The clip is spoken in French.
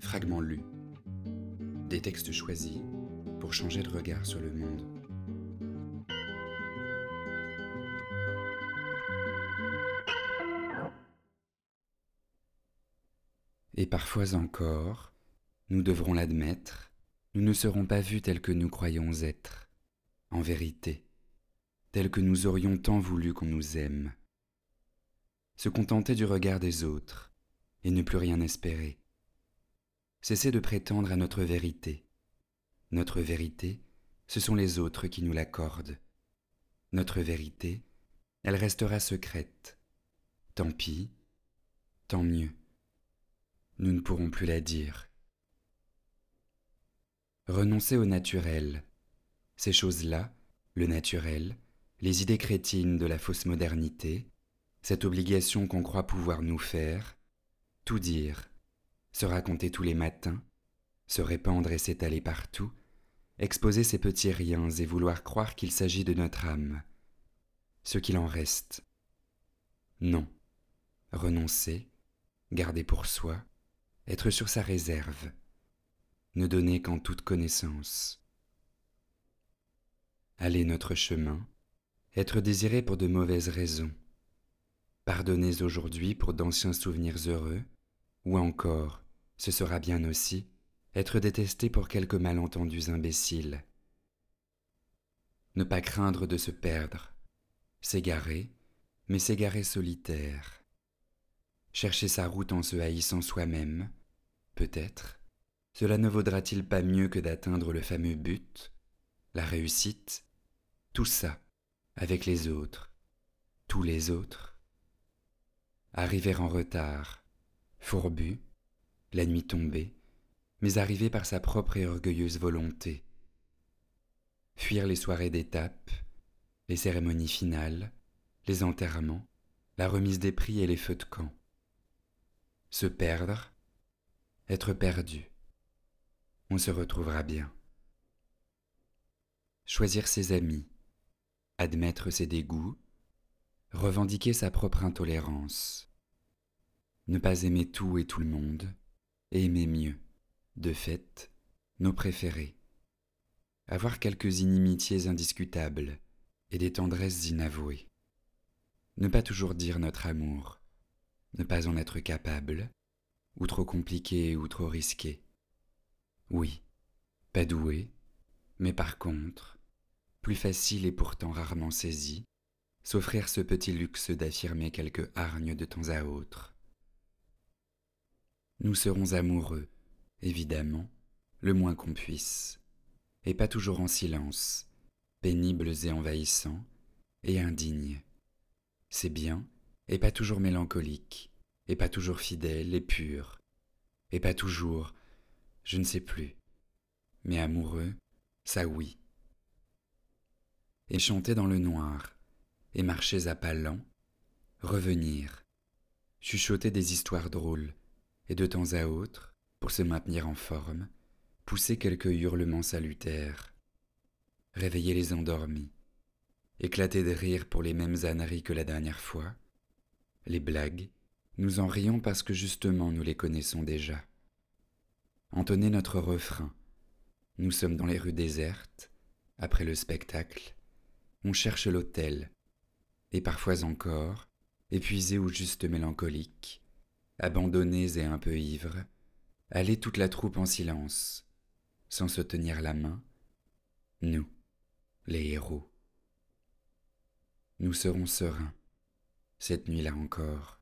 Fragments lus. Des textes choisis pour changer de regard sur le monde. Et parfois encore, nous devrons l'admettre, nous ne serons pas vus tels que nous croyons être, en vérité, tels que nous aurions tant voulu qu'on nous aime. Se contenter du regard des autres et ne plus rien espérer. Cesser de prétendre à notre vérité. Notre vérité, ce sont les autres qui nous l'accordent. Notre vérité, elle restera secrète. Tant pis, tant mieux. Nous ne pourrons plus la dire. Renoncer au naturel. Ces choses-là, le naturel, les idées crétines de la fausse modernité, cette obligation qu'on croit pouvoir nous faire, tout dire, se raconter tous les matins, se répandre et s'étaler partout, exposer ces petits riens et vouloir croire qu'il s'agit de notre âme, ce qu'il en reste. Non, renoncer, garder pour soi, être sur sa réserve, ne donner qu'en toute connaissance. Aller notre chemin, être désiré pour de mauvaises raisons, pardonner aujourd'hui pour d'anciens souvenirs heureux, ou encore, ce sera bien aussi, être détesté pour quelques malentendus imbéciles. Ne pas craindre de se perdre, s'égarer, mais s'égarer solitaire. Chercher sa route en se haïssant soi-même, peut-être, cela ne vaudra-t-il pas mieux que d'atteindre le fameux but, la réussite, tout ça, avec les autres, tous les autres Arriver en retard, fourbu, la nuit tombée, mais arrivé par sa propre et orgueilleuse volonté. Fuir les soirées d'étape, les cérémonies finales, les enterrements, la remise des prix et les feux de camp. Se perdre, être perdu. On se retrouvera bien. Choisir ses amis, admettre ses dégoûts, revendiquer sa propre intolérance, ne pas aimer tout et tout le monde, aimer mieux, de fait, nos préférés, avoir quelques inimitiés indiscutables et des tendresses inavouées, ne pas toujours dire notre amour, ne pas en être capable, ou trop compliqué ou trop risqué. Oui, pas doué, mais par contre, plus facile et pourtant rarement saisi, s'offrir ce petit luxe d'affirmer quelque hargne de temps à autre. Nous serons amoureux, évidemment, le moins qu'on puisse, et pas toujours en silence, pénibles et envahissants, et indignes. C'est bien, et pas toujours mélancolique, et pas toujours fidèle et pur, et pas toujours, je ne sais plus, mais amoureux, ça oui. Et chanter dans le noir, et marcher à pas lents, revenir, chuchoter des histoires drôles, et de temps à autre, pour se maintenir en forme, pousser quelques hurlements salutaires, réveiller les endormis, éclater de rire pour les mêmes âneries que la dernière fois, les blagues, nous en rions parce que justement nous les connaissons déjà. Entonner notre refrain, nous sommes dans les rues désertes, après le spectacle, on cherche l'hôtel, et parfois encore, épuisés ou juste mélancoliques, abandonnés et un peu ivres, aller toute la troupe en silence, sans se tenir la main, nous, les héros. Nous serons sereins, cette nuit-là encore.